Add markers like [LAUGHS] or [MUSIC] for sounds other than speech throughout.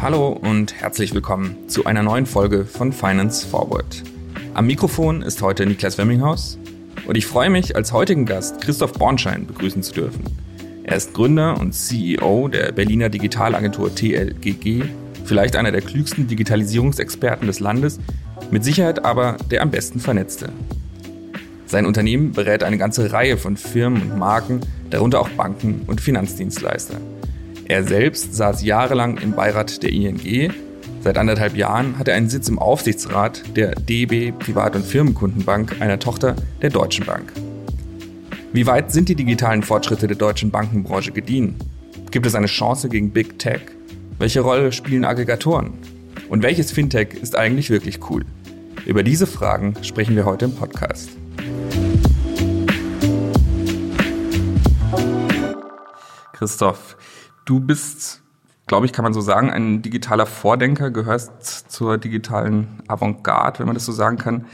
Hallo und herzlich willkommen zu einer neuen Folge von Finance Forward. Am Mikrofon ist heute Niklas Wemminghaus und ich freue mich, als heutigen Gast Christoph Bornschein begrüßen zu dürfen. Er ist Gründer und CEO der Berliner Digitalagentur TLGG, vielleicht einer der klügsten Digitalisierungsexperten des Landes, mit Sicherheit aber der am besten vernetzte. Sein Unternehmen berät eine ganze Reihe von Firmen und Marken, darunter auch Banken und Finanzdienstleister. Er selbst saß jahrelang im Beirat der ING. Seit anderthalb Jahren hat er einen Sitz im Aufsichtsrat der DB Privat- und Firmenkundenbank, einer Tochter der Deutschen Bank. Wie weit sind die digitalen Fortschritte der deutschen Bankenbranche gediehen? Gibt es eine Chance gegen Big Tech? Welche Rolle spielen Aggregatoren? Und welches Fintech ist eigentlich wirklich cool? Über diese Fragen sprechen wir heute im Podcast. Christoph, du bist, glaube ich, kann man so sagen, ein digitaler Vordenker, gehörst zur digitalen Avantgarde, wenn man das so sagen kann.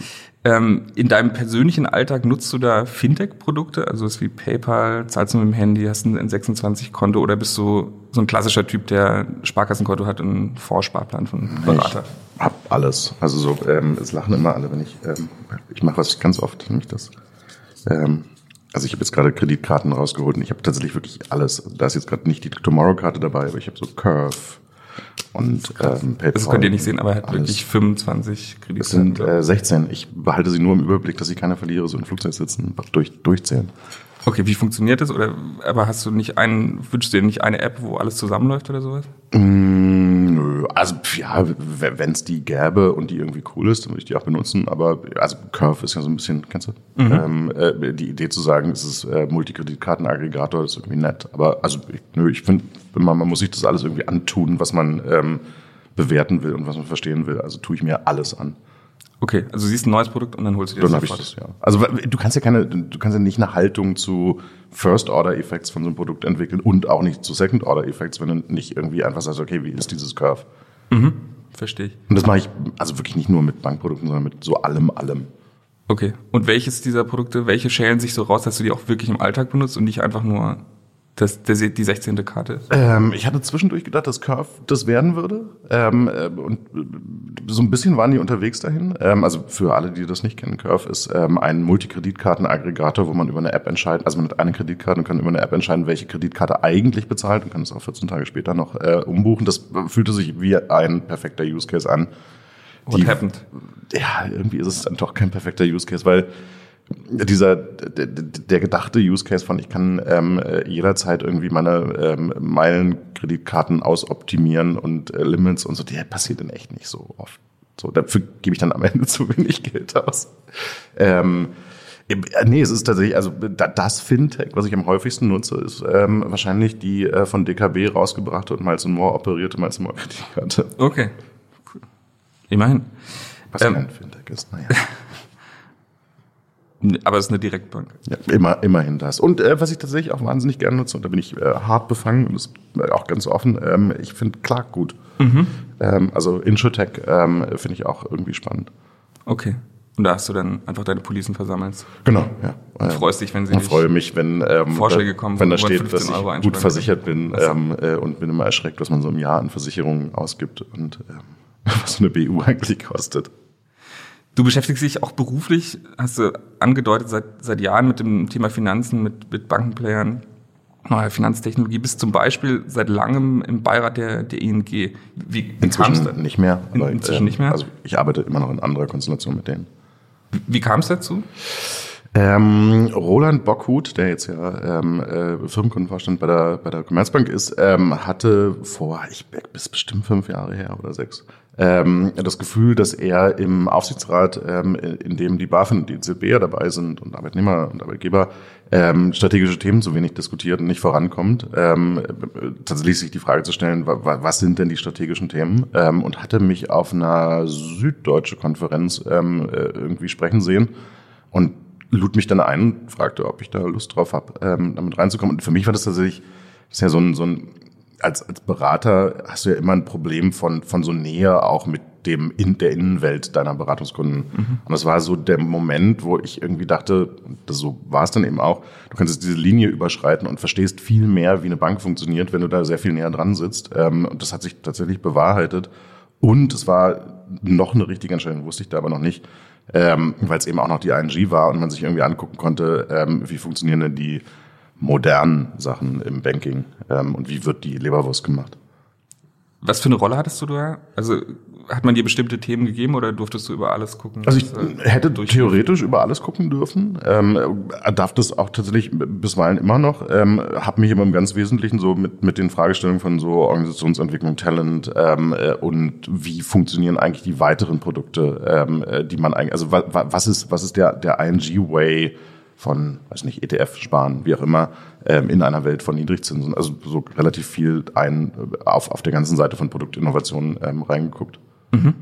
Ähm, in deinem persönlichen Alltag nutzt du da Fintech-Produkte, also es wie PayPal, zahlst du mit dem Handy, hast ein N26-Konto oder bist du so ein klassischer Typ, der Sparkassenkonto hat und einen Vorsparplan von Berater? Ich hab alles. Also so, ähm, es lachen immer alle, wenn ich, ähm, ich mache was ganz oft, nämlich das. Ähm, also ich habe jetzt gerade Kreditkarten rausgeholt und ich habe tatsächlich wirklich alles. Da ist jetzt gerade nicht die Tomorrow-Karte dabei, aber ich habe so Curve, und ähm, PayPal. Das könnt ihr nicht sehen, aber er hat alles. wirklich 25 Kreditkarten. Das sind äh, 16. Ich behalte sie nur im Überblick, dass ich keiner verliere, so im Flugzeug sitzen, durch, durchzählen. Okay, wie funktioniert das? Oder aber hast du nicht einen, wünschst du dir nicht eine App, wo alles zusammenläuft oder sowas? Mm, nö, also ja, wenn es die gäbe und die irgendwie cool ist, dann würde ich die auch benutzen. Aber also Curve ist ja so ein bisschen, kennst du? Mhm. Ähm, äh, die Idee zu sagen, es ist äh, Multikreditkartenaggregator, ist irgendwie nett. Aber also nö, ich finde, man, man muss sich das alles irgendwie antun, was man ähm, bewerten will und was man verstehen will. Also tue ich mir alles an. Okay, also du siehst ein neues Produkt und dann holst du dir das dann sofort. Ich das, ja. Also du kannst ja keine, du kannst ja nicht eine Haltung zu First-Order-Effects von so einem Produkt entwickeln und auch nicht zu Second-Order-Effects, wenn du nicht irgendwie einfach sagst, okay, wie ist dieses Curve? Mhm, verstehe ich. Und das mache ich also wirklich nicht nur mit Bankprodukten, sondern mit so allem, allem. Okay. Und welches dieser Produkte, welche schälen sich so raus, dass du die auch wirklich im Alltag benutzt und nicht einfach nur das, das, die 16. Karte Ähm, ich hatte zwischendurch gedacht, dass Curve das werden würde. Ähm, äh, und so ein bisschen waren die unterwegs dahin. Ähm, also für alle, die das nicht kennen, Curve ist ähm, ein Multikreditkartenaggregator, wo man über eine App entscheidet, also man hat eine Kreditkarte und kann über eine App entscheiden, welche Kreditkarte eigentlich bezahlt und kann es auch 14 Tage später noch äh, umbuchen. Das fühlte sich wie ein perfekter Use Case an. What die, happened? Ja, irgendwie ist es dann doch kein perfekter Use Case, weil dieser der, der gedachte Use Case von ich kann ähm, jederzeit irgendwie meine ähm, Meilenkreditkarten ausoptimieren und äh, Limits und so, der passiert in echt nicht so oft. So, dafür gebe ich dann am Ende [LAUGHS] zu wenig Geld aus. Ähm, äh, Nee, es ist tatsächlich, also das Fintech, was ich am häufigsten nutze, ist ähm, wahrscheinlich die äh, von DKB rausgebrachte und Miles More operierte Miles More Kreditkarte. Okay, cool. Immerhin. Was ähm, kein Fintech ist, naja. [LAUGHS] Aber es ist eine Direktbank. Ja, immer, immerhin das. Und äh, was ich tatsächlich auch wahnsinnig gerne nutze, und da bin ich äh, hart befangen und das ist auch ganz offen, ähm, ich finde Clark gut. Mhm. Ähm, also Insurtech ähm, finde ich auch irgendwie spannend. Okay. Und da hast du dann einfach deine Policen versammelt. Genau, ja. Und freust dich, wenn sie Ich freue mich, wenn ähm, Vorschläge kommen, wenn da steht, dass ich gut versichert bin ähm, äh, und bin immer erschreckt, was man so im Jahr an Versicherungen ausgibt und ähm, [LAUGHS] was so eine BU eigentlich kostet. Du beschäftigst dich auch beruflich, hast du angedeutet, seit, seit Jahren mit dem Thema Finanzen, mit, mit Bankenplayern, neuer Finanztechnologie, bist zum Beispiel seit langem im Beirat der, der ING. Wie, inzwischen nicht mehr. In, inzwischen nicht mehr? Also ich arbeite immer noch in anderer Konstellation mit denen. Wie, wie kam es dazu? Ähm, Roland Bockhut, der jetzt ja ähm, äh, Firmenkundenvorstand bei der, bei der Commerzbank ist, ähm, hatte vor, ich bis bestimmt fünf Jahre her oder sechs, ähm, das Gefühl, dass er im Aufsichtsrat, ähm, in dem die BaFin und die EZB dabei sind und Arbeitnehmer und Arbeitgeber, ähm, strategische Themen zu wenig diskutiert und nicht vorankommt, ähm, tatsächlich sich die Frage zu stellen, was sind denn die strategischen Themen? Ähm, und hatte mich auf einer süddeutsche Konferenz ähm, äh, irgendwie sprechen sehen und lud mich dann ein und fragte, ob ich da Lust drauf habe, ähm, damit reinzukommen. Und für mich war das tatsächlich das ist ja so ein, so ein als, als Berater hast du ja immer ein Problem von, von so Nähe auch mit dem in der Innenwelt deiner Beratungskunden. Mhm. Und das war so der Moment, wo ich irgendwie dachte, das so war es dann eben auch, du kannst jetzt diese Linie überschreiten und verstehst viel mehr, wie eine Bank funktioniert, wenn du da sehr viel näher dran sitzt. Ähm, und das hat sich tatsächlich bewahrheitet. Und es war noch eine richtige Entscheidung, wusste ich da aber noch nicht, ähm, weil es eben auch noch die ING war und man sich irgendwie angucken konnte, ähm, wie funktionieren denn die modernen Sachen im Banking ähm, und wie wird die Leberwurst gemacht. Was für eine Rolle hattest du da? Also hat man dir bestimmte Themen gegeben oder durftest du über alles gucken? Also ich hätte theoretisch über alles gucken dürfen, ähm, darf das auch tatsächlich bisweilen immer noch, ähm, habe mich immer im ganz Wesentlichen so mit, mit den Fragestellungen von so Organisationsentwicklung, Talent ähm, äh, und wie funktionieren eigentlich die weiteren Produkte, ähm, äh, die man eigentlich, also wa, was ist, was ist der, der ING-Way von, weiß nicht, ETF sparen, wie auch immer, ähm, in einer Welt von Niedrigzinsen. Also so relativ viel ein auf, auf der ganzen Seite von Produktinnovationen ähm, reingeguckt. Mhm.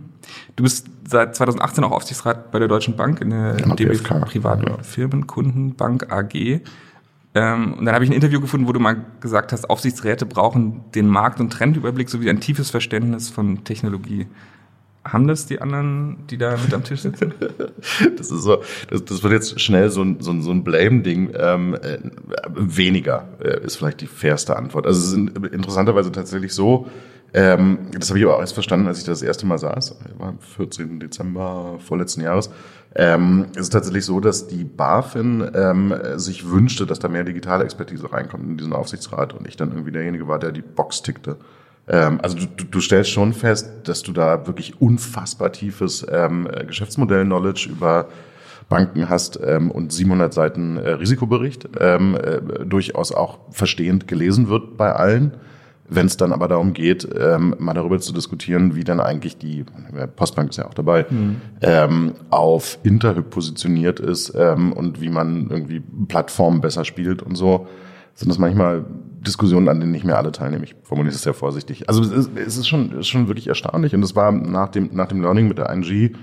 Du bist seit 2018 auch Aufsichtsrat bei der Deutschen Bank in der ja, DB Privat- ja. Firmenkundenbank AG. Ähm, und dann habe ich ein Interview gefunden, wo du mal gesagt hast, Aufsichtsräte brauchen den Markt- und Trendüberblick sowie ein tiefes Verständnis von Technologie. Haben das die anderen, die da mit am Tisch sitzen? [LAUGHS] das ist so, das, das wird jetzt schnell so ein, so ein, so ein Blame-Ding. Ähm, äh, weniger äh, ist vielleicht die fairste Antwort. Also es ist interessanterweise tatsächlich so, ähm, das habe ich aber auch erst verstanden, als ich das, erste Mal saß, war am 14. Dezember vorletzten Jahres. Ähm, es ist tatsächlich so, dass die BaFin ähm, sich wünschte, dass da mehr digitale Expertise reinkommt in diesen Aufsichtsrat und ich dann irgendwie derjenige war, der die Box tickte. Ähm, also du, du stellst schon fest, dass du da wirklich unfassbar tiefes ähm, Geschäftsmodell-Knowledge über Banken hast ähm, und 700 Seiten äh, Risikobericht ähm, äh, durchaus auch verstehend gelesen wird bei allen. Wenn es dann aber darum geht, ähm, mal darüber zu diskutieren, wie dann eigentlich die Postbank ist ja auch dabei, mhm. ähm, auf Interhyp positioniert ist ähm, und wie man irgendwie Plattformen besser spielt und so, sind das manchmal Diskussionen, an denen nicht mehr alle teilnehmen. Ich formuliere es sehr vorsichtig. Also es ist, es ist schon, ist schon wirklich erstaunlich und es war nach dem, nach dem Learning mit der ING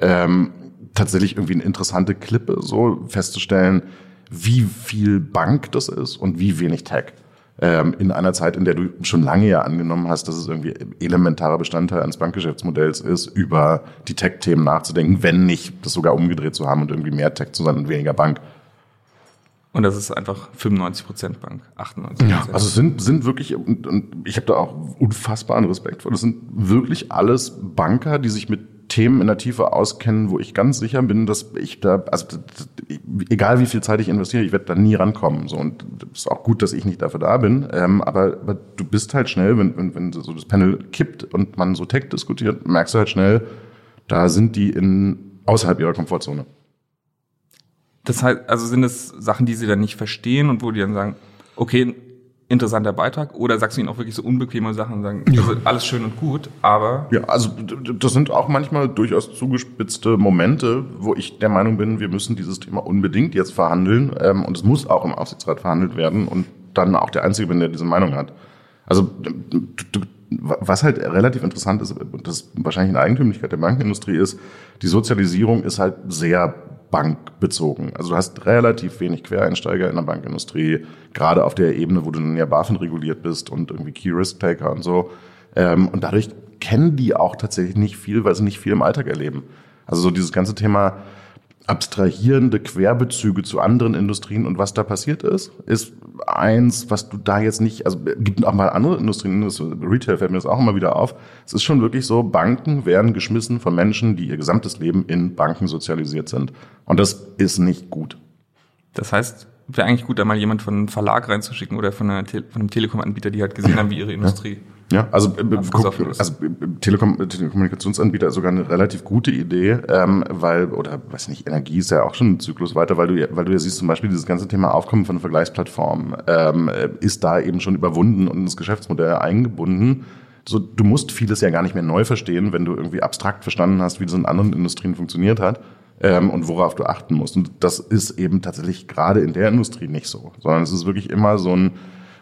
ähm, tatsächlich irgendwie eine interessante Klippe, so festzustellen, wie viel Bank das ist und wie wenig Tech ähm, in einer Zeit, in der du schon lange ja angenommen hast, dass es irgendwie elementarer Bestandteil eines Bankgeschäftsmodells ist, über die Tech-Themen nachzudenken, wenn nicht das sogar umgedreht zu haben und irgendwie mehr Tech zu sein und weniger Bank. Und das ist einfach 95 Prozent Bank, 98% Ja, also sind, sind wirklich, und, und ich habe da auch unfassbaren Respekt vor, das sind wirklich alles Banker, die sich mit Themen in der Tiefe auskennen, wo ich ganz sicher bin, dass ich da, also egal wie viel Zeit ich investiere, ich werde da nie rankommen. So und es ist auch gut, dass ich nicht dafür da bin. Ähm, aber, aber du bist halt schnell, wenn, wenn, wenn so das Panel kippt und man so Tech diskutiert, merkst du halt schnell, da sind die in außerhalb ihrer Komfortzone. Das heißt, also sind es Sachen, die sie dann nicht verstehen und wo die dann sagen, okay, interessanter Beitrag oder sagst du ihnen auch wirklich so unbequeme Sachen und sagen, ja. also alles schön und gut, aber. Ja, also das sind auch manchmal durchaus zugespitzte Momente, wo ich der Meinung bin, wir müssen dieses Thema unbedingt jetzt verhandeln ähm, und es muss auch im Aufsichtsrat verhandelt werden und dann auch der Einzige bin, der diese Meinung hat. Also was halt relativ interessant ist, und das wahrscheinlich eine Eigentümlichkeit der Bankenindustrie ist, die Sozialisierung ist halt sehr bankbezogen. Also du hast relativ wenig Quereinsteiger in der Bankindustrie, gerade auf der Ebene, wo du nun ja BaFin reguliert bist und irgendwie Key Risk Taker und so. Ähm, und dadurch kennen die auch tatsächlich nicht viel, weil sie nicht viel im Alltag erleben. Also so dieses ganze Thema abstrahierende Querbezüge zu anderen Industrien und was da passiert ist, ist eins, was du da jetzt nicht, also gibt auch mal andere Industrien, Retail fällt mir das auch immer wieder auf. Es ist schon wirklich so, Banken werden geschmissen von Menschen, die ihr gesamtes Leben in Banken sozialisiert sind. Und das ist nicht gut. Das heißt, wäre eigentlich gut, da mal jemand von einem Verlag reinzuschicken oder von, einer, von einem Telekom-Anbieter, die halt gesehen haben, wie ihre Industrie ja. Ja, also, äh, guck, also äh, Telekom, Telekommunikationsanbieter ist sogar eine relativ gute Idee, ähm, weil, oder weiß nicht, Energie ist ja auch schon ein Zyklus weiter, weil du, weil du ja siehst, zum Beispiel dieses ganze Thema Aufkommen von Vergleichsplattformen ähm, ist da eben schon überwunden und ins Geschäftsmodell eingebunden. So, du musst vieles ja gar nicht mehr neu verstehen, wenn du irgendwie abstrakt verstanden hast, wie das in anderen Industrien funktioniert hat ähm, und worauf du achten musst. Und das ist eben tatsächlich gerade in der Industrie nicht so, sondern es ist wirklich immer so ein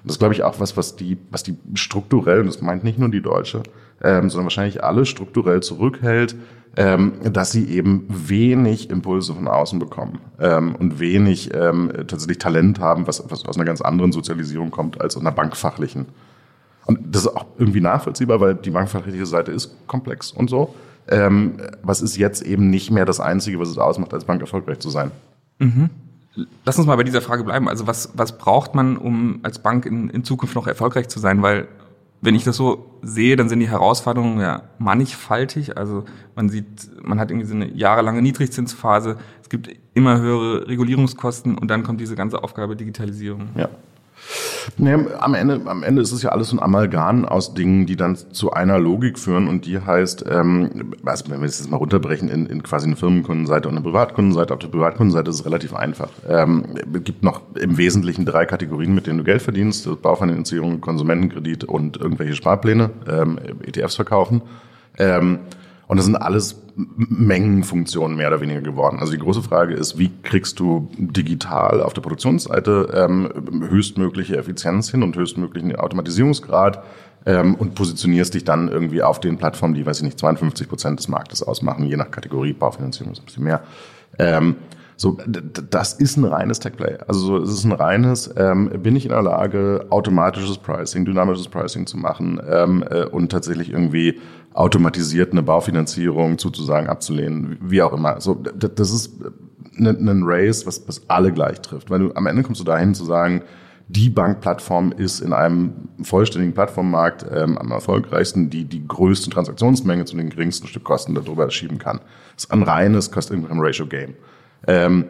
das ist, glaube ich, auch was, was die, was die strukturell, und das meint nicht nur die Deutsche, ähm, sondern wahrscheinlich alle strukturell zurückhält, ähm, dass sie eben wenig Impulse von außen bekommen ähm, und wenig ähm, tatsächlich Talent haben, was, was aus einer ganz anderen Sozialisierung kommt als aus einer bankfachlichen. Und das ist auch irgendwie nachvollziehbar, weil die bankfachrechtliche Seite ist komplex und so. Ähm, was ist jetzt eben nicht mehr das Einzige, was es ausmacht, als Bank erfolgreich zu sein. Mhm. Lass uns mal bei dieser Frage bleiben. Also was, was braucht man, um als Bank in, in Zukunft noch erfolgreich zu sein? Weil wenn ich das so sehe, dann sind die Herausforderungen ja mannigfaltig. Also man sieht, man hat irgendwie so eine jahrelange Niedrigzinsphase. Es gibt immer höhere Regulierungskosten und dann kommt diese ganze Aufgabe Digitalisierung. Ja. Nee, am, Ende, am Ende ist es ja alles ein Amalgam aus Dingen, die dann zu einer Logik führen und die heißt, ähm, also wenn wir es jetzt mal runterbrechen in, in quasi eine Firmenkundenseite und eine Privatkundenseite, auf der Privatkundenseite ist es relativ einfach. Ähm, es gibt noch im Wesentlichen drei Kategorien, mit denen du Geld verdienst. Baufinanzierung, Konsumentenkredit und irgendwelche Sparpläne, ähm, ETFs verkaufen. Ähm, und das sind alles Mengenfunktionen mehr oder weniger geworden. Also die große Frage ist, wie kriegst du digital auf der Produktionsseite ähm, höchstmögliche Effizienz hin und höchstmöglichen Automatisierungsgrad ähm, und positionierst dich dann irgendwie auf den Plattformen, die, weiß ich nicht, 52 Prozent des Marktes ausmachen, je nach Kategorie, Baufinanzierung ist ein bisschen mehr. Ähm, so, das ist ein reines Tech-Play. Also so, es ist ein reines, ähm, bin ich in der Lage, automatisches Pricing, dynamisches Pricing zu machen ähm, äh, und tatsächlich irgendwie automatisiert eine Baufinanzierung sozusagen abzulehnen, wie auch immer. So, das ist ein Race, was, was alle gleich trifft. Weil du am Ende kommst du dahin zu sagen, die Bankplattform ist in einem vollständigen Plattformmarkt ähm, am erfolgreichsten, die die größte Transaktionsmenge zu den geringsten Stückkosten darüber schieben kann. Das ist ein reines Cost-Income-Ratio-Game. Ähm,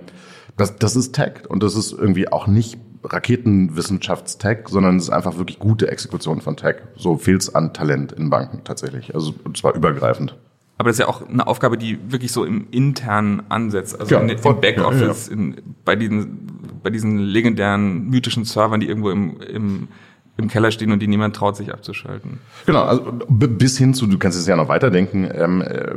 das, das ist Tech und das ist irgendwie auch nicht Raketenwissenschaftstech, sondern es ist einfach wirklich gute Exekution von Tech. So fehlt es an Talent in Banken tatsächlich. Also und zwar übergreifend. Aber das ist ja auch eine Aufgabe, die wirklich so im internen ansetzt, also ja, in, im Backoffice, ja, ja. In, bei diesen bei diesen legendären mythischen Servern, die irgendwo im, im im Keller stehen und die niemand traut, sich abzuschalten. Genau, also bis hin zu, du kannst es ja noch weiterdenken, ähm, äh,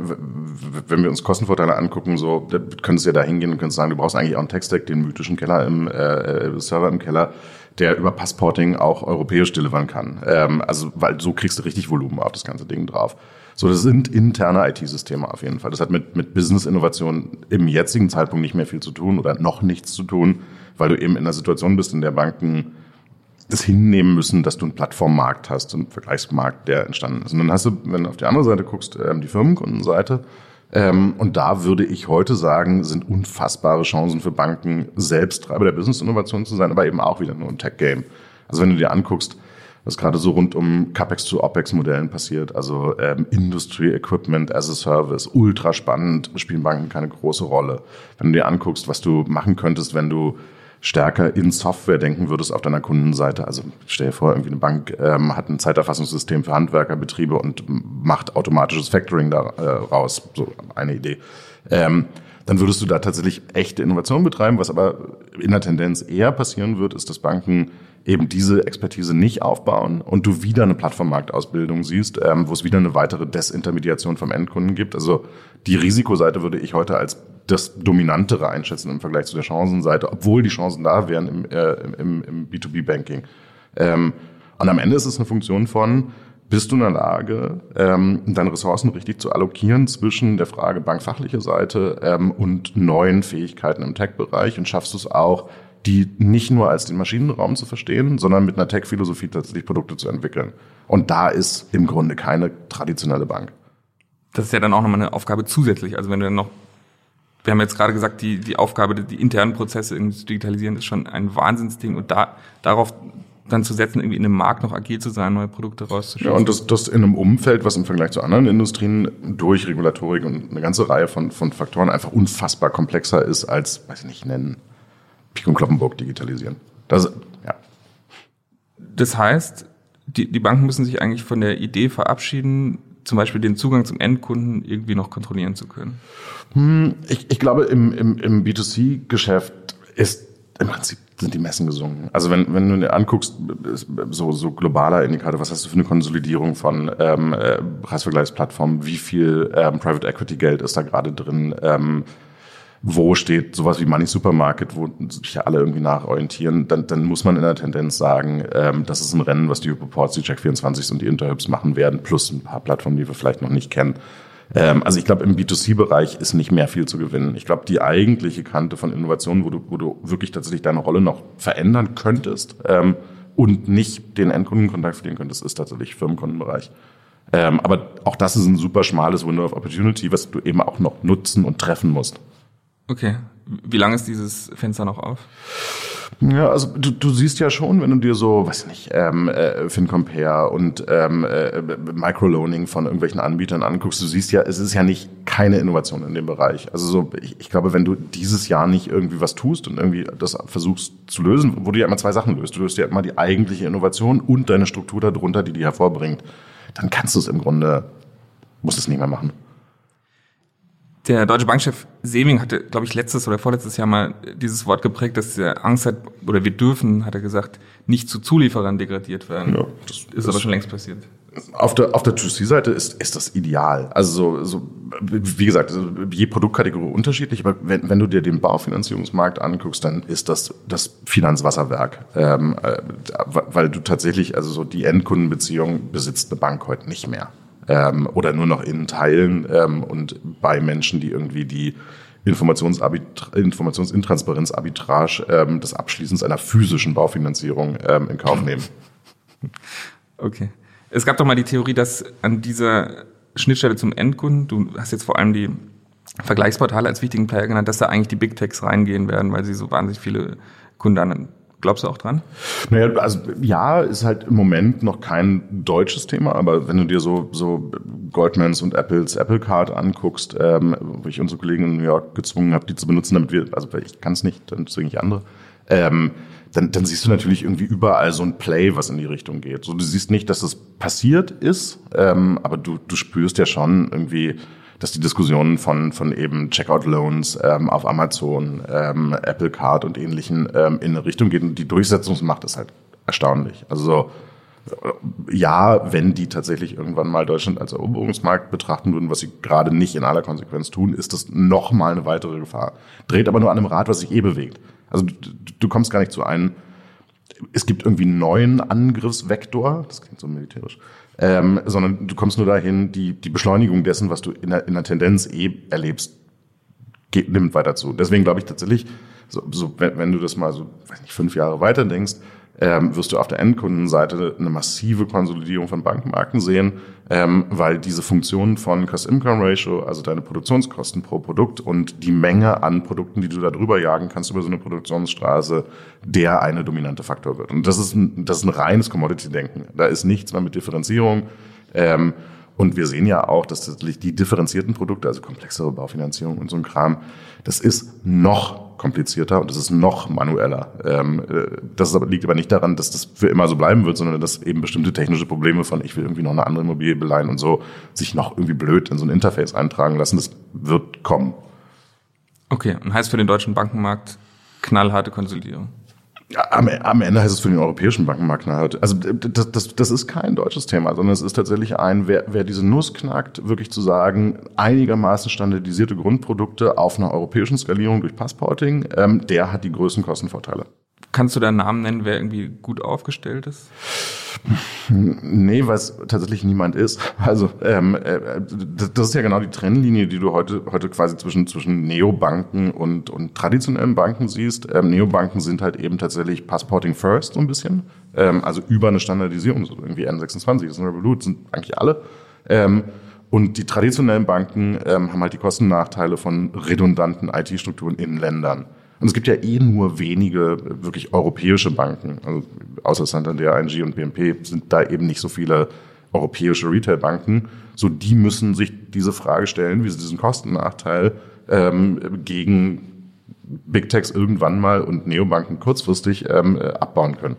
wenn wir uns Kostenvorteile angucken, so könntest du ja da hingehen und könntest sagen, du brauchst eigentlich auch einen Tech-Stack, den mythischen Keller im äh, Server im Keller, der über Passporting auch europäisch delivern kann. Ähm, also, weil so kriegst du richtig Volumen auf das ganze Ding drauf. So, das sind interne IT-Systeme auf jeden Fall. Das hat mit, mit Business-Innovation im jetzigen Zeitpunkt nicht mehr viel zu tun oder noch nichts zu tun, weil du eben in einer Situation bist, in der Banken das hinnehmen müssen, dass du einen Plattformmarkt hast, einen Vergleichsmarkt, der entstanden ist. Und dann hast du, wenn du auf die andere Seite guckst, ähm, die Firmenkundenseite, ähm, und da würde ich heute sagen, sind unfassbare Chancen für Banken, selbst Treiber der Business-Innovation zu sein, aber eben auch wieder nur ein Tech-Game. Also wenn du dir anguckst, was gerade so rund um CapEx zu OpEx-Modellen passiert, also ähm, Industry Equipment as a Service, ultra spannend, spielen Banken keine große Rolle. Wenn du dir anguckst, was du machen könntest, wenn du stärker in Software denken würdest auf deiner Kundenseite. Also stell dir vor, irgendwie eine Bank ähm, hat ein Zeiterfassungssystem für Handwerkerbetriebe und macht automatisches Factoring da äh. So eine Idee. Ähm, dann würdest du da tatsächlich echte Innovation betreiben. Was aber in der Tendenz eher passieren wird, ist, dass Banken eben diese Expertise nicht aufbauen und du wieder eine Plattformmarktausbildung siehst, ähm, wo es wieder eine weitere Desintermediation vom Endkunden gibt. Also die Risikoseite würde ich heute als das Dominantere einschätzen im Vergleich zu der Chancenseite, obwohl die Chancen da wären im, äh, im, im B2B-Banking. Ähm, und am Ende ist es eine Funktion von, bist du in der Lage, ähm, deine Ressourcen richtig zu allokieren zwischen der Frage bankfachliche Seite ähm, und neuen Fähigkeiten im Tech-Bereich und schaffst du es auch, die nicht nur als den Maschinenraum zu verstehen, sondern mit einer Tech-Philosophie tatsächlich Produkte zu entwickeln. Und da ist im Grunde keine traditionelle Bank. Das ist ja dann auch nochmal eine Aufgabe zusätzlich. Also wenn du dann noch wir haben jetzt gerade gesagt, die, die Aufgabe, die internen Prozesse irgendwie zu digitalisieren, ist schon ein Wahnsinnsding und da, darauf dann zu setzen, irgendwie in einem Markt noch agil zu sein, neue Produkte rauszuschaffen. Ja, und das, das in einem Umfeld, was im Vergleich zu anderen Industrien durch Regulatorik und eine ganze Reihe von, von Faktoren einfach unfassbar komplexer ist als, weiß ich nicht, nennen, Pik und Kloppenburg digitalisieren. Das, ja. Das heißt, die, die Banken müssen sich eigentlich von der Idee verabschieden, zum Beispiel den Zugang zum Endkunden irgendwie noch kontrollieren zu können? Hm, ich, ich glaube, im, im, im B2C-Geschäft ist im Prinzip sind die Messen gesungen. Also wenn, wenn du dir anguckst, so, so globaler Indikator, was hast du für eine Konsolidierung von ähm, äh, Preisvergleichsplattformen, wie viel ähm, Private Equity Geld ist da gerade drin, ähm, wo steht sowas wie Money Supermarket, wo sich ja alle irgendwie nachorientieren, dann, dann muss man in der Tendenz sagen, ähm, das ist ein Rennen, was die Reports, die Check24 und die Interhyps machen werden, plus ein paar Plattformen, die wir vielleicht noch nicht kennen. Ähm, also ich glaube, im B2C-Bereich ist nicht mehr viel zu gewinnen. Ich glaube, die eigentliche Kante von Innovationen, wo du, wo du wirklich tatsächlich deine Rolle noch verändern könntest, ähm, und nicht den Endkundenkontakt verlieren könntest, ist tatsächlich Firmenkundenbereich. Ähm, aber auch das ist ein super schmales Window of Opportunity, was du eben auch noch nutzen und treffen musst. Okay. Wie lange ist dieses Fenster noch auf? Ja, also du, du siehst ja schon, wenn du dir so, weiß nicht, ähm, äh, FinCompare und ähm, äh, Microloaning von irgendwelchen Anbietern anguckst, du siehst ja, es ist ja nicht keine Innovation in dem Bereich. Also so, ich, ich glaube, wenn du dieses Jahr nicht irgendwie was tust und irgendwie das versuchst zu lösen, wo du ja immer zwei Sachen löst. Du löst ja immer die eigentliche Innovation und deine Struktur darunter, die die hervorbringt. Dann kannst du es im Grunde, musst es nicht mehr machen. Der deutsche Bankchef Seming hatte, glaube ich, letztes oder vorletztes Jahr mal dieses Wort geprägt, dass er Angst hat, oder wir dürfen, hat er gesagt, nicht zu Zulieferern degradiert werden. Ja, das ist das aber schon längst passiert. Auf der, auf der 2C-Seite ist, ist das ideal. Also so, so wie gesagt, je Produktkategorie unterschiedlich, aber wenn, wenn du dir den Baufinanzierungsmarkt anguckst, dann ist das das Finanzwasserwerk. Ähm, äh, weil du tatsächlich, also so die Endkundenbeziehung besitzt eine Bank heute nicht mehr ähm, oder nur noch in Teilen ähm, und bei Menschen, die irgendwie die Informationsintransparenz-Arbitrage ähm, des Abschließens einer physischen Baufinanzierung ähm, in Kauf nehmen. [LAUGHS] Okay. Es gab doch mal die Theorie, dass an dieser Schnittstelle zum Endkunden, du hast jetzt vor allem die Vergleichsportale als wichtigen Player genannt, dass da eigentlich die Big Techs reingehen werden, weil sie so wahnsinnig viele Kunden an Glaubst du auch dran? Naja, also ja, ist halt im Moment noch kein deutsches Thema, aber wenn du dir so, so Goldmans und Apples Apple Card anguckst, ähm, wo ich unsere Kollegen in New York gezwungen habe, die zu benutzen, damit wir, also ich kann es nicht, dann zwinge ich andere, ähm, dann, dann siehst du natürlich irgendwie überall so ein Play, was in die Richtung geht. So, du siehst nicht, dass das passiert ist, ähm, aber du, du spürst ja schon irgendwie, dass die Diskussionen von, von eben Checkout-Loans ähm, auf Amazon, ähm, Apple Card und ähnlichen ähm, in eine Richtung gehen. Und die Durchsetzungsmacht ist halt erstaunlich. Also äh, ja, wenn die tatsächlich irgendwann mal Deutschland als Eroberungsmarkt betrachten würden, was sie gerade nicht in aller Konsequenz tun, ist das noch mal eine weitere Gefahr. Dreht aber nur an einem Rad, was sich eh bewegt. Also du, du kommst gar nicht zu einem, es gibt irgendwie einen neuen Angriffsvektor, das klingt so militärisch, ähm, sondern du kommst nur dahin, die, die Beschleunigung dessen, was du in der, in der Tendenz eh erlebst, geht, nimmt weiter zu. Deswegen glaube ich tatsächlich, so, so wenn, wenn du das mal so, weiß nicht, fünf Jahre weiter denkst, ähm, wirst du auf der Endkundenseite eine massive Konsolidierung von Bankenmarken sehen, ähm, weil diese Funktion von Cost-Income-Ratio, also deine Produktionskosten pro Produkt und die Menge an Produkten, die du da drüber jagen kannst über so eine Produktionsstraße, der eine dominante Faktor wird. Und das ist ein, das ist ein reines Commodity-Denken. Da ist nichts mehr mit Differenzierung. Ähm, und wir sehen ja auch, dass tatsächlich die differenzierten Produkte, also komplexere Baufinanzierung und so ein Kram, das ist noch komplizierter und das ist noch manueller. Ähm, äh, das liegt aber nicht daran, dass das für immer so bleiben wird, sondern dass eben bestimmte technische Probleme von ich will irgendwie noch eine andere Immobilie beleihen und so sich noch irgendwie blöd in so ein Interface eintragen lassen. Das wird kommen. Okay, und heißt für den deutschen Bankenmarkt knallharte Konsolidierung. Am, am Ende heißt es für den europäischen Bankenmarkt knallhart. Also das, das, das ist kein deutsches Thema, sondern es ist tatsächlich ein, wer, wer diese Nuss knackt, wirklich zu sagen, einigermaßen standardisierte Grundprodukte auf einer europäischen Skalierung durch Passporting, ähm, der hat die größten Kostenvorteile. Kannst du da Namen nennen, wer irgendwie gut aufgestellt ist? Nee, weil es tatsächlich niemand ist. Also ähm, äh, das ist ja genau die Trennlinie, die du heute heute quasi zwischen zwischen Neobanken und und traditionellen Banken siehst. Ähm, Neobanken sind halt eben tatsächlich Passporting First so ein bisschen, ähm, also über eine Standardisierung, so irgendwie N26, das ist ein Revolut, sind eigentlich alle. Ähm, und die traditionellen Banken ähm, haben halt die Kostennachteile von redundanten IT-Strukturen in Ländern. Und es gibt ja eh nur wenige wirklich europäische Banken. Also außer Santander, ING und BNP sind da eben nicht so viele europäische Retailbanken. So, die müssen sich diese Frage stellen, wie sie diesen Kostennachteil ähm, gegen Big Techs irgendwann mal und Neobanken kurzfristig ähm, abbauen können.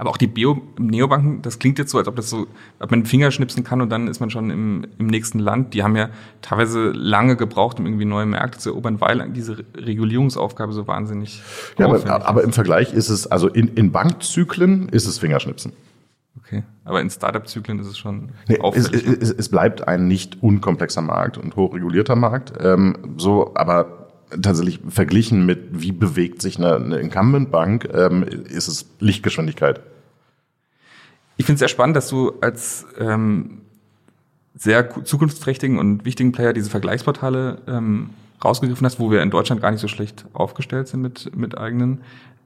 Aber auch die Bio Neobanken, das klingt jetzt so, als ob das so, ob man den Finger schnipsen kann und dann ist man schon im, im nächsten Land. Die haben ja teilweise lange gebraucht, um irgendwie neue Märkte zu erobern, weil diese Regulierungsaufgabe so wahnsinnig Ja, aber, aber, im Vergleich ist es, also in, in Bankzyklen ist es Fingerschnipsen. Okay, aber in Startup-Zyklen ist es schon nee. Es, es, es, bleibt ein nicht unkomplexer Markt und hochregulierter Markt. Ähm, so, aber tatsächlich verglichen mit, wie bewegt sich eine, eine Incumbent-Bank, ähm, ist es Lichtgeschwindigkeit. Ich finde es sehr spannend, dass du als ähm, sehr zukunftsträchtigen und wichtigen Player diese Vergleichsportale ähm, rausgegriffen hast, wo wir in Deutschland gar nicht so schlecht aufgestellt sind mit, mit eigenen.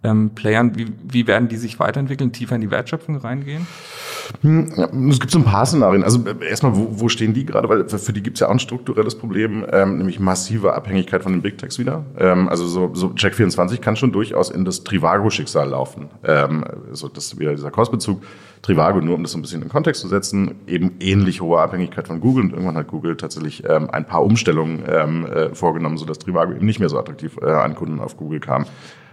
ähm, Playern, wie, wie werden die sich weiterentwickeln, tiefer in die Wertschöpfung reingehen? Hm, es gibt so ein paar Szenarien. Also äh, erstmal, wo, wo stehen die gerade? Weil für die gibt es ja auch ein strukturelles Problem, ähm, nämlich massive Abhängigkeit von den Big Techs wieder. Ähm, also so, so Check24 kann schon durchaus in das Trivago-Schicksal laufen. Ähm, so das ist wieder dieser Kostbezug. Trivago, nur um das so ein bisschen in Kontext zu setzen, eben ähnlich hohe Abhängigkeit von Google und irgendwann hat Google tatsächlich ähm, ein paar Umstellungen ähm, äh, vorgenommen, sodass Trivago eben nicht mehr so attraktiv äh, an Kunden auf Google kam.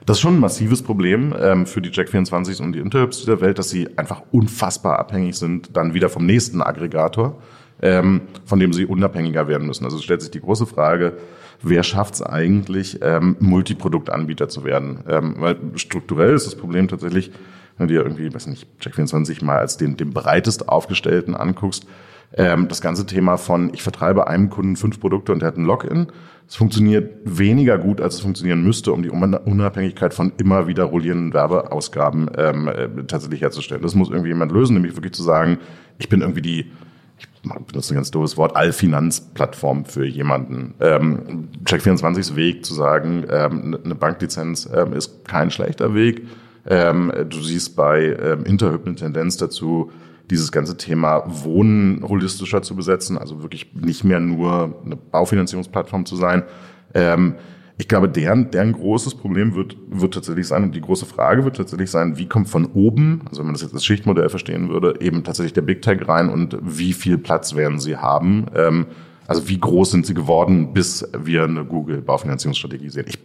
Das ist schon ein massives Problem ähm, für die Jack24 und die Interhubs der Welt, dass sie einfach unfassbar abhängig sind dann wieder vom nächsten Aggregator, ähm, von dem sie unabhängiger werden müssen. Also stellt sich die große Frage, wer schafft es eigentlich, ähm, Multiproduktanbieter zu werden? Ähm, weil strukturell ist das Problem tatsächlich, wenn du dir irgendwie, weiß nicht, Check24 mal als den, den breitest aufgestellten anguckst, ähm, das ganze Thema von, ich vertreibe einem Kunden fünf Produkte und der hat ein Login. Es funktioniert weniger gut, als es funktionieren müsste, um die Unabhängigkeit von immer wieder rollierenden Werbeausgaben ähm, äh, tatsächlich herzustellen. Das muss irgendwie jemand lösen, nämlich wirklich zu sagen, ich bin irgendwie die, ich benutze ein ganz doofes Wort, Allfinanzplattform für jemanden. Ähm, Check24s Weg zu sagen, ähm, eine Banklizenz ähm, ist kein schlechter Weg. Ähm, du siehst bei ähm, Interhyp eine Tendenz dazu, dieses ganze Thema Wohnen holistischer zu besetzen, also wirklich nicht mehr nur eine Baufinanzierungsplattform zu sein. Ähm, ich glaube, deren, deren großes Problem wird, wird tatsächlich sein, und die große Frage wird tatsächlich sein, wie kommt von oben, also wenn man das jetzt als Schichtmodell verstehen würde, eben tatsächlich der Big Tech rein und wie viel Platz werden sie haben? Ähm, also wie groß sind sie geworden, bis wir eine Google-Baufinanzierungsstrategie sehen? Ich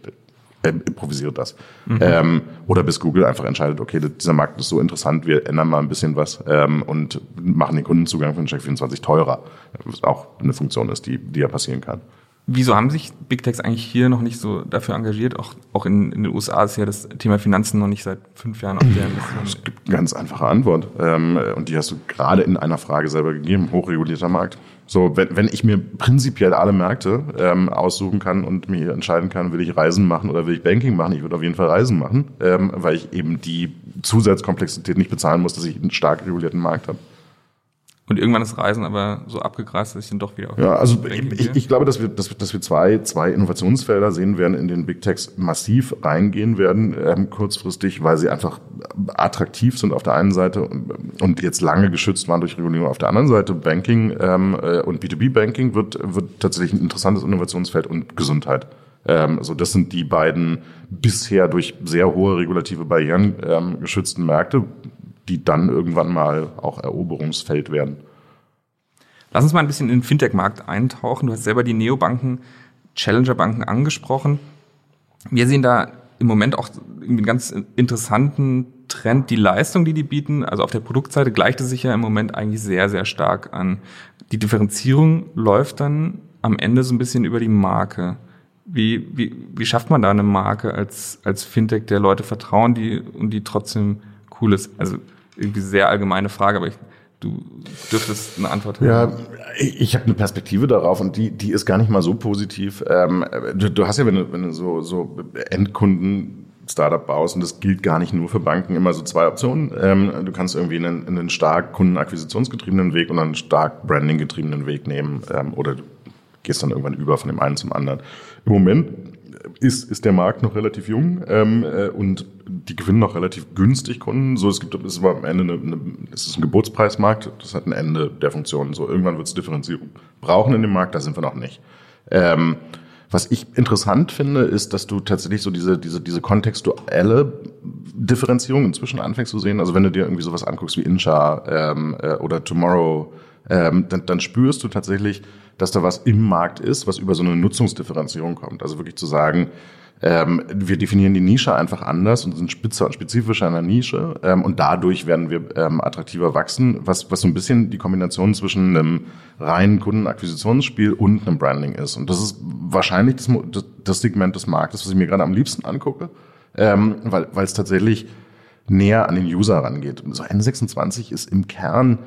äh, improvisiert das. Mhm. Ähm, oder bis Google einfach entscheidet, okay, dieser Markt ist so interessant, wir ändern mal ein bisschen was ähm, und machen den Kundenzugang von Check24 teurer. Was auch eine Funktion ist, die, die ja passieren kann. Wieso haben sich Big Techs eigentlich hier noch nicht so dafür engagiert? Auch, auch in, in den USA ist ja das Thema Finanzen noch nicht seit fünf Jahren auf der. Es gibt eine ganz einfache Antwort. Ähm, und die hast du gerade in einer Frage selber gegeben. Hochregulierter Markt. So, wenn, wenn ich mir prinzipiell alle Märkte ähm, aussuchen kann und mir entscheiden kann, will ich Reisen machen oder will ich Banking machen, ich würde auf jeden Fall Reisen machen, ähm, weil ich eben die Zusatzkomplexität nicht bezahlen muss, dass ich einen stark regulierten Markt habe. Und irgendwann ist Reisen aber so abgegrast, dass ich dann doch wieder auf Ja, also ich, ich, glaube, dass wir, dass, dass wir zwei, zwei Innovationsfelder sehen werden, in den Big Techs massiv reingehen werden, ähm, kurzfristig, weil sie einfach attraktiv sind auf der einen Seite und, und jetzt lange geschützt waren durch Regulierung auf der anderen Seite. Banking ähm, äh, und B2B-Banking wird, wird tatsächlich ein interessantes Innovationsfeld und Gesundheit. Ähm, also das sind die beiden bisher durch sehr hohe regulative Barrieren ähm, geschützten Märkte, die dann irgendwann mal auch Eroberungsfeld werden. Lass uns mal ein bisschen in den Fintech-Markt eintauchen. Du hast selber die Neobanken, Challenger-Banken angesprochen. Wir sehen da im Moment auch einen ganz interessanten Trend, die Leistung, die die bieten. Also auf der Produktseite gleicht es sich ja im Moment eigentlich sehr, sehr stark an. Die Differenzierung läuft dann am Ende so ein bisschen über die Marke. Wie, wie, wie schafft man da eine Marke als, als Fintech, der Leute vertrauen, die und die trotzdem cool ist? Also irgendwie sehr allgemeine Frage, aber ich, du dürftest eine Antwort haben. Ja, ich, habe eine Perspektive darauf und die, die ist gar nicht mal so positiv. Ähm, du, du hast ja, wenn du, wenn du so, so Endkunden Startup baust und das gilt gar nicht nur für Banken, immer so zwei Optionen. Ähm, du kannst irgendwie einen, einen stark kundenakquisitionsgetriebenen Weg und einen stark brandinggetriebenen Weg nehmen ähm, oder gehst dann irgendwann über von dem einen zum anderen. Im Moment ist, ist der Markt noch relativ jung ähm, äh, und die gewinnen noch relativ günstig Kunden. So, es gibt es ist am Ende eine, eine, es ist ein Geburtspreismarkt, das hat ein Ende der Funktion. So, irgendwann wird es Differenzierung brauchen in dem Markt, da sind wir noch nicht. Ähm, was ich interessant finde, ist, dass du tatsächlich so diese, diese, diese kontextuelle Differenzierung inzwischen anfängst zu sehen. Also wenn du dir irgendwie sowas anguckst wie Insha ähm, äh, oder Tomorrow, ähm, dann, dann spürst du tatsächlich, dass da was im Markt ist, was über so eine Nutzungsdifferenzierung kommt. Also wirklich zu sagen, ähm, wir definieren die Nische einfach anders und sind spitzer und spezifischer in der Nische ähm, und dadurch werden wir ähm, attraktiver wachsen, was, was so ein bisschen die Kombination zwischen einem reinen Kundenakquisitionsspiel und einem Branding ist. Und das ist wahrscheinlich das, das Segment des Marktes, was ich mir gerade am liebsten angucke, ähm, weil es tatsächlich näher an den User rangeht. So N26 ist im Kern,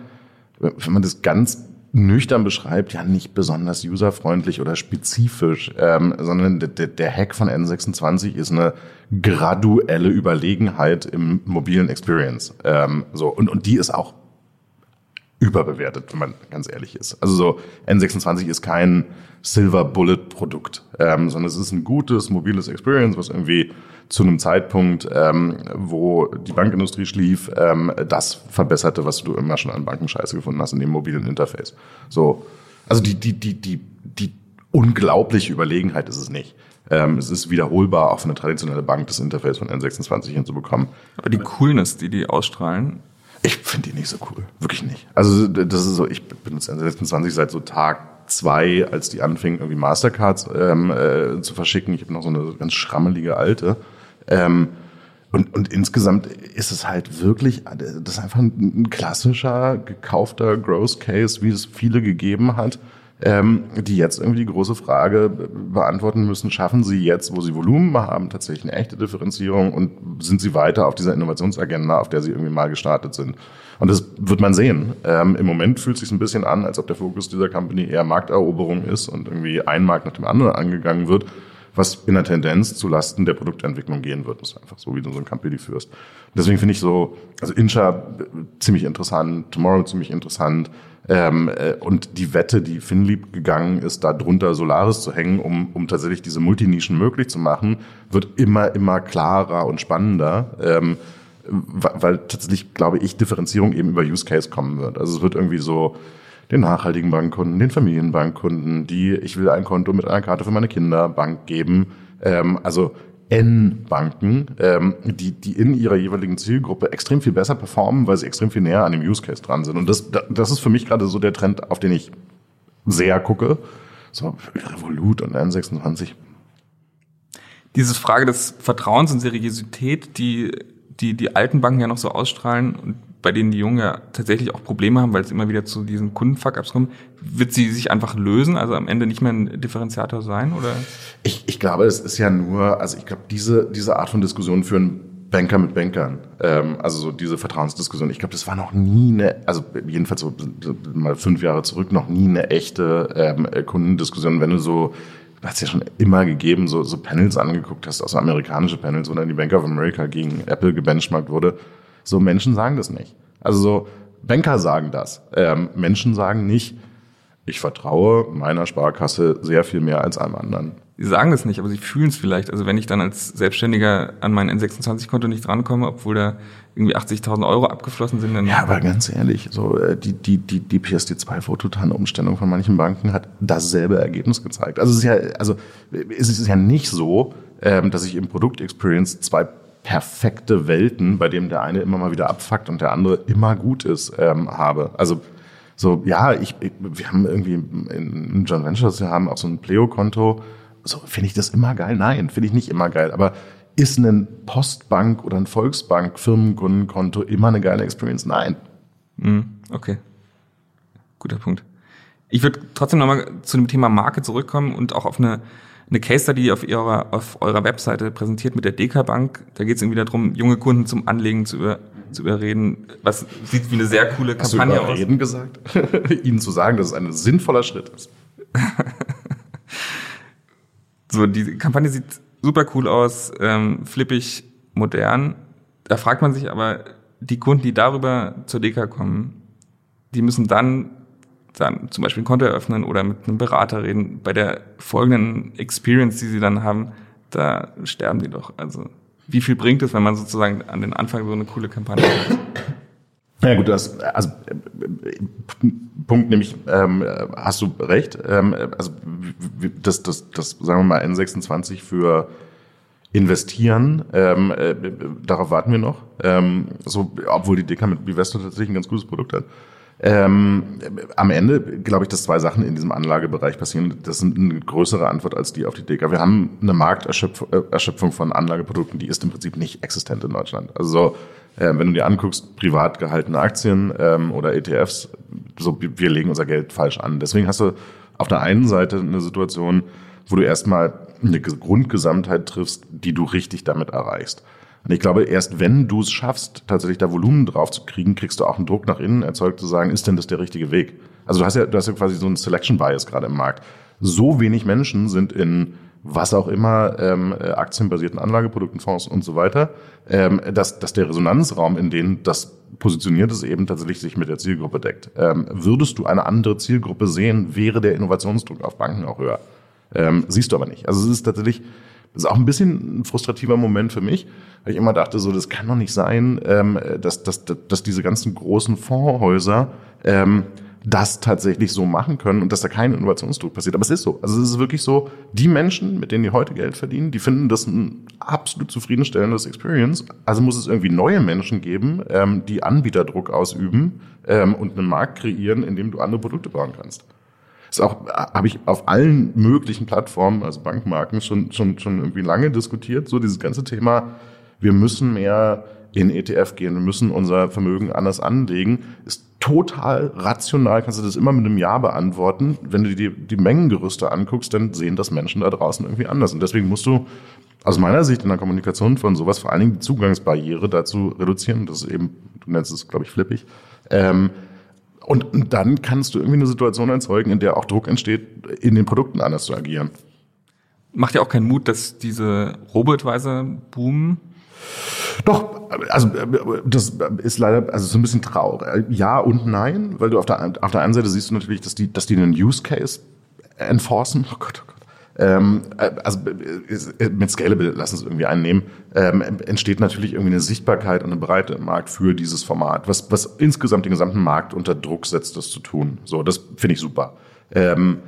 wenn man das ganz nüchtern beschreibt, ja nicht besonders userfreundlich oder spezifisch, ähm, sondern der, Hack von N26 ist eine graduelle Überlegenheit im mobilen Experience. Ähm, so und und die ist auch überbewertet, wenn man ganz ehrlich ist. Also so N26 ist kein Silver Bullet Produkt, ähm, sondern es ist ein gutes mobiles Experience, was irgendwie zu einem Zeitpunkt, ähm, wo die Bankindustrie schlief, ähm, das verbesserte, was du immer schon an Bankenscheiße gefunden hast in dem mobilen Interface. So, also die die die die die unglaubliche Überlegenheit ist es nicht. Ähm, es ist wiederholbar, auch für eine traditionelle Bank das Interface von N26 hinzubekommen. Aber die Coolness, die die ausstrahlen, ich finde die nicht so cool. Wirklich nicht. Also das ist so, ich benutze N26 seit so Tag zwei, als die anfingen, irgendwie Mastercards ähm, äh, zu verschicken. Ich habe noch so eine ganz schrammelige alte. Ähm, und, und insgesamt ist es halt wirklich, das ist einfach ein, ein klassischer, gekaufter Growth Case, wie es viele gegeben hat ähm, die jetzt irgendwie die große Frage beantworten müssen, schaffen sie jetzt, wo sie Volumen haben, tatsächlich eine echte Differenzierung und sind sie weiter auf dieser Innovationsagenda, auf der sie irgendwie mal gestartet sind. Und das wird man sehen. Ähm, Im Moment fühlt es sich ein bisschen an, als ob der Fokus dieser Company eher Markteroberung ist und irgendwie ein Markt nach dem anderen angegangen wird, was in der Tendenz zu Lasten der Produktentwicklung gehen wird. Das ist einfach so, wie du so ein Company führst. Deswegen finde ich so, also Incha ziemlich interessant, Tomorrow ziemlich interessant, ähm, äh, und die Wette, die Finlieb gegangen ist, da drunter Solaris zu hängen, um, um tatsächlich diese Multinischen möglich zu machen, wird immer, immer klarer und spannender. Ähm, weil tatsächlich, glaube ich, Differenzierung eben über Use Case kommen wird. Also es wird irgendwie so den nachhaltigen Bankkunden, den Familienbankkunden, die ich will ein Konto mit einer Karte für meine Kinder Bank geben. Ähm, also N-Banken, ähm, die, die in ihrer jeweiligen Zielgruppe extrem viel besser performen, weil sie extrem viel näher an dem Use Case dran sind. Und das, das ist für mich gerade so der Trend, auf den ich sehr gucke. So Revolut und N26. Diese Frage des Vertrauens und Seriosität, die die, die alten Banken ja noch so ausstrahlen und bei denen die Jungen ja tatsächlich auch Probleme haben, weil es immer wieder zu diesen Kundenfuck-Ups kommt, wird sie sich einfach lösen, also am Ende nicht mehr ein Differenziator sein, oder? Ich, ich glaube, es ist ja nur, also ich glaube, diese, diese Art von Diskussion führen Banker mit Bankern. Ähm, also so diese Vertrauensdiskussion. Ich glaube, das war noch nie eine, also jedenfalls so mal fünf Jahre zurück, noch nie eine echte ähm, Kundendiskussion, wenn du so hat es ja schon immer gegeben, so, so Panels angeguckt hast, also amerikanische Panels, wo dann die Bank of America gegen Apple gebenchmarkt wurde. So Menschen sagen das nicht. Also so Banker sagen das. Ähm, Menschen sagen nicht, ich vertraue meiner Sparkasse sehr viel mehr als einem anderen. Sie sagen das nicht, aber sie fühlen es vielleicht. Also wenn ich dann als Selbstständiger an mein N26-Konto nicht rankomme, obwohl da irgendwie 80.000 Euro abgeflossen sind, dann... Ja, aber ganz ehrlich, so äh, die, die, die, die PSD2-Fototan-Umstellung von manchen Banken hat dasselbe Ergebnis gezeigt. Also es ist ja, also es ist ja nicht so, ähm, dass ich im Produkt-Experience zwei perfekte Welten, bei dem der eine immer mal wieder abfuckt und der andere immer gut ist, ähm, habe. Also so, ja, ich, ich wir haben irgendwie in John Ventures, wir haben auch so ein Pleo-Konto, so, finde ich das immer geil? Nein, finde ich nicht immer geil. Aber ist ein Postbank oder ein Volksbank Firmenkundenkonto immer eine geile Experience? Nein. Mhm, okay. Guter Punkt. Ich würde trotzdem nochmal zu dem Thema Marke zurückkommen und auch auf eine, eine Case Study auf ihrer, auf eurer Webseite präsentiert mit der DK Bank. Da geht es irgendwie darum, junge Kunden zum Anlegen zu, über, zu überreden. Was sieht wie eine sehr coole Kampagne Hast du überreden aus. gesagt? [LAUGHS] Ihnen zu sagen, dass es ein sinnvoller Schritt ist. [LAUGHS] So, die Kampagne sieht super cool aus, ähm, flippig, modern. Da fragt man sich aber, die Kunden, die darüber zur DK kommen, die müssen dann, dann zum Beispiel ein Konto eröffnen oder mit einem Berater reden. Bei der folgenden Experience, die sie dann haben, da sterben die doch. Also wie viel bringt es, wenn man sozusagen an den Anfang so eine coole Kampagne hat? Ja gut, das, also Punkt nämlich, ähm, hast du recht. Ähm, also das, das, das, sagen wir mal, N26 für investieren, ähm, äh, darauf warten wir noch. Ähm, so, obwohl die DK mit Bivesto tatsächlich ein ganz gutes Produkt hat. Ähm, am Ende glaube ich, dass zwei Sachen in diesem Anlagebereich passieren. Das sind eine größere Antwort als die auf die DK. Wir haben eine Markterschöpfung von Anlageprodukten, die ist im Prinzip nicht existent in Deutschland. Also so, äh, wenn du dir anguckst, privat gehaltene Aktien ähm, oder ETFs, so wir legen unser Geld falsch an. Deswegen hast du auf der einen Seite eine Situation, wo du erstmal eine Grundgesamtheit triffst, die du richtig damit erreichst. Und ich glaube, erst wenn du es schaffst, tatsächlich da Volumen drauf zu kriegen, kriegst du auch einen Druck nach innen erzeugt, zu sagen, ist denn das der richtige Weg? Also du hast ja, du hast ja quasi so einen Selection Bias gerade im Markt. So wenig Menschen sind in was auch immer, ähm, äh, aktienbasierten Anlageprodukten, Fonds und so weiter, ähm, dass, dass der Resonanzraum, in dem das positioniert ist, eben tatsächlich sich mit der Zielgruppe deckt. Ähm, würdest du eine andere Zielgruppe sehen, wäre der Innovationsdruck auf Banken auch höher. Ähm, siehst du aber nicht. Also es ist tatsächlich, das ist auch ein bisschen ein frustrativer Moment für mich, weil ich immer dachte, so, das kann doch nicht sein, ähm, dass, dass, dass diese ganzen großen Fondshäuser ähm, das tatsächlich so machen können und dass da kein Innovationsdruck passiert. Aber es ist so. Also es ist wirklich so, die Menschen, mit denen die heute Geld verdienen, die finden das ein absolut zufriedenstellendes Experience. Also muss es irgendwie neue Menschen geben, ähm, die Anbieterdruck ausüben ähm, und einen Markt kreieren, in dem du andere Produkte bauen kannst. Ist auch, habe ich auf allen möglichen Plattformen, also Bankmarken, schon, schon, schon irgendwie lange diskutiert. So dieses ganze Thema, wir müssen mehr in ETF gehen, wir müssen unser Vermögen anders anlegen, ist total rational, kannst du das immer mit einem Ja beantworten. Wenn du dir die Mengengerüste anguckst, dann sehen das Menschen da draußen irgendwie anders. Und deswegen musst du aus meiner Sicht in der Kommunikation von sowas vor allen Dingen die Zugangsbarriere dazu reduzieren. Das ist eben, du nennst es, glaube ich, flippig. Ähm, und dann kannst du irgendwie eine Situation erzeugen, in der auch Druck entsteht, in den Produkten anders zu agieren. Macht ja auch keinen Mut, dass diese Robotweise boomen doch, also das ist leider also so ein bisschen traurig. Ja und nein, weil du auf der, auf der einen Seite siehst du natürlich, dass die, dass die einen Use Case enforcen. Oh Gott, oh Gott. Ähm, also mit Scalable, lassen es irgendwie einnehmen, ähm, entsteht natürlich irgendwie eine Sichtbarkeit und eine Breite im Markt für dieses Format, was, was insgesamt den gesamten Markt unter Druck setzt, das zu tun. So, das finde ich super. Ähm,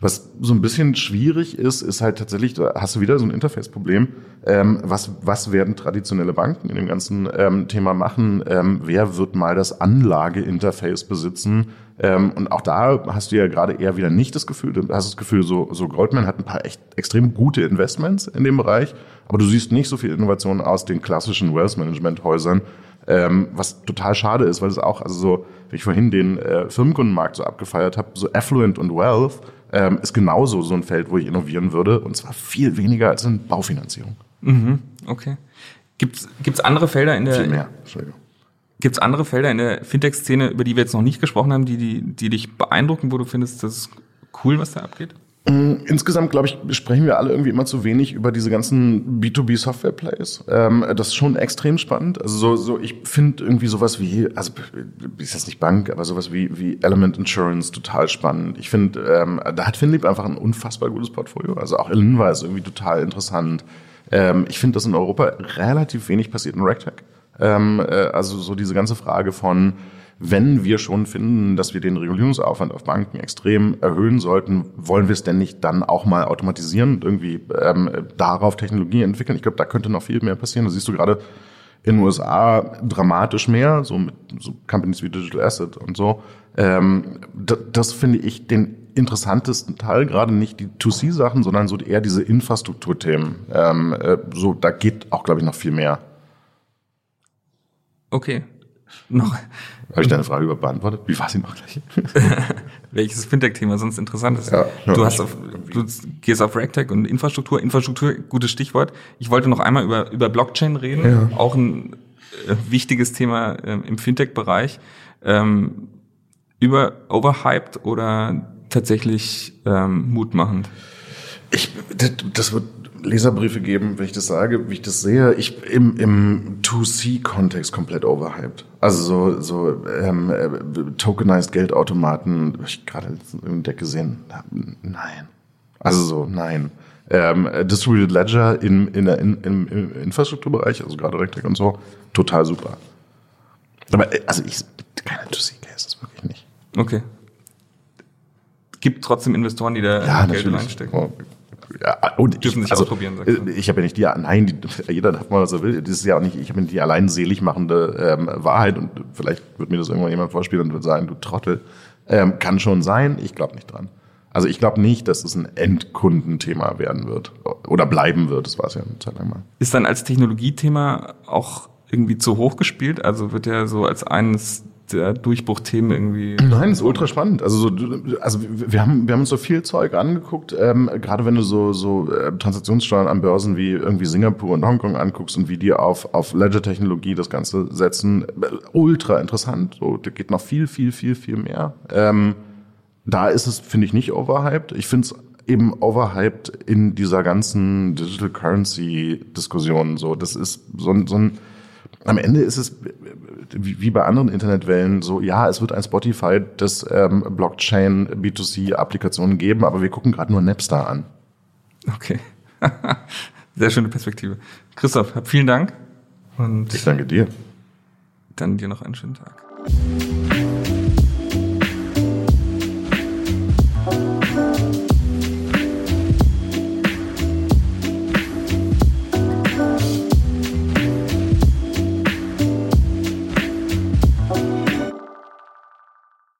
was so ein bisschen schwierig ist, ist halt tatsächlich, da hast du wieder so ein Interface-Problem. Ähm, was, was werden traditionelle Banken in dem ganzen ähm, Thema machen? Ähm, wer wird mal das Anlage-Interface besitzen? Ähm, und auch da hast du ja gerade eher wieder nicht das Gefühl, du hast das Gefühl, so, so Goldman hat ein paar echt extrem gute Investments in dem Bereich, aber du siehst nicht so viel Innovation aus den klassischen Wealth Management Häusern, ähm, was total schade ist, weil es auch, also so, wie ich vorhin den äh, Firmenkundenmarkt so abgefeiert habe, so Affluent und Wealth, ähm, ist genauso so ein Feld, wo ich innovieren würde, und zwar viel weniger als in Baufinanzierung. Mhm, okay. Gibt es andere Felder in der... Viel mehr, Entschuldigung. Gibt es andere Felder in der Fintech-Szene, über die wir jetzt noch nicht gesprochen haben, die, die, die dich beeindrucken, wo du findest, das ist cool, was da abgeht? Mm, insgesamt, glaube ich, sprechen wir alle irgendwie immer zu wenig über diese ganzen B2B-Software-Plays. Ähm, das ist schon extrem spannend. Also so, so ich finde irgendwie sowas wie, also ist jetzt nicht Bank, aber sowas wie, wie Element Insurance total spannend. Ich finde, ähm, da hat Finlieb einfach ein unfassbar gutes Portfolio. Also auch Elinva ist irgendwie total interessant. Ähm, ich finde, dass in Europa relativ wenig passiert in RegTech. Ähm, äh, also so diese ganze Frage von wenn wir schon finden, dass wir den Regulierungsaufwand auf Banken extrem erhöhen sollten, wollen wir es denn nicht dann auch mal automatisieren und irgendwie ähm, darauf Technologie entwickeln? Ich glaube, da könnte noch viel mehr passieren. Das siehst du gerade in den USA dramatisch mehr, so mit so Companies wie Digital Asset und so. Ähm, das, das finde ich den interessantesten Teil, gerade nicht die 2C-Sachen, sondern so eher diese Infrastrukturthemen. Ähm, äh, so, da geht auch, glaube ich, noch viel mehr. Okay. Noch, habe ich deine Frage über beantwortet? Wie war sie noch gleich? [LAUGHS] Welches Fintech-Thema sonst interessant ist? Ja, du, hast auf, du gehst auf RegTech und Infrastruktur. Infrastruktur, gutes Stichwort. Ich wollte noch einmal über, über Blockchain reden. Ja. Auch ein äh, wichtiges Thema äh, im Fintech-Bereich. Ähm, über overhyped oder tatsächlich ähm, mutmachend? Ich, das, das wird Leserbriefe geben, wenn ich das sage, wie ich das sehe. Ich im, im 2C-Kontext komplett overhyped. Also so, so ähm, äh, tokenized Geldautomaten, habe ich gerade im Deck gesehen. Nein. Also so, nein. Ähm, Distributed Ledger in, in, in, in, im Infrastrukturbereich, also gerade Rectech und so, total super. Aber äh, also ich keine 2C-Cases, wirklich nicht. Okay. Gibt trotzdem Investoren, die da ja, Geld reinstecken. Oh, ja, und Dürfen ich, also, ausprobieren, du. Ich habe ja nicht die, nein, die, jeder darf mal, was er will. Das ist ja auch nicht, ich habe nicht die allein selig machende ähm, Wahrheit und vielleicht wird mir das irgendwann jemand vorspielen und wird sagen, du Trottel. Ähm, kann schon sein, ich glaube nicht dran. Also ich glaube nicht, dass es ein Endkundenthema werden wird oder bleiben wird. Das war es ja eine Zeit lang mal. Ist dann als Technologiethema auch irgendwie zu hoch gespielt? Also wird ja so als eines der Durchbruchthemen irgendwie. Nein, ist ultra spannend. Also, so, also wir haben, wir haben uns so viel Zeug angeguckt, ähm, gerade wenn du so, so äh, Transaktionssteuern an Börsen wie irgendwie Singapur und Hongkong anguckst und wie die auf, auf Ledger-Technologie das Ganze setzen, ultra interessant. So, da geht noch viel, viel, viel, viel mehr. Ähm, da ist es, finde ich, nicht overhyped. Ich finde es eben overhyped in dieser ganzen Digital Currency Diskussion. So, das ist so so ein am Ende ist es wie bei anderen Internetwellen so, ja, es wird ein Spotify des ähm, Blockchain B2C-Applikationen geben, aber wir gucken gerade nur Napster an. Okay. [LAUGHS] Sehr schöne Perspektive. Christoph, vielen Dank. Und ich danke dir. Dann dir noch einen schönen Tag.